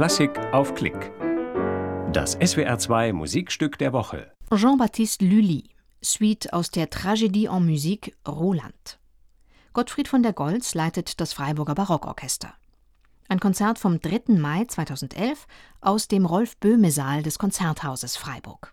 Klassik auf Klick. Das SWR2 Musikstück der Woche. Jean-Baptiste Lully, Suite aus der Tragédie en Musique Roland. Gottfried von der Goltz leitet das Freiburger Barockorchester. Ein Konzert vom 3. Mai 2011 aus dem Rolf-Böhme-Saal des Konzerthauses Freiburg.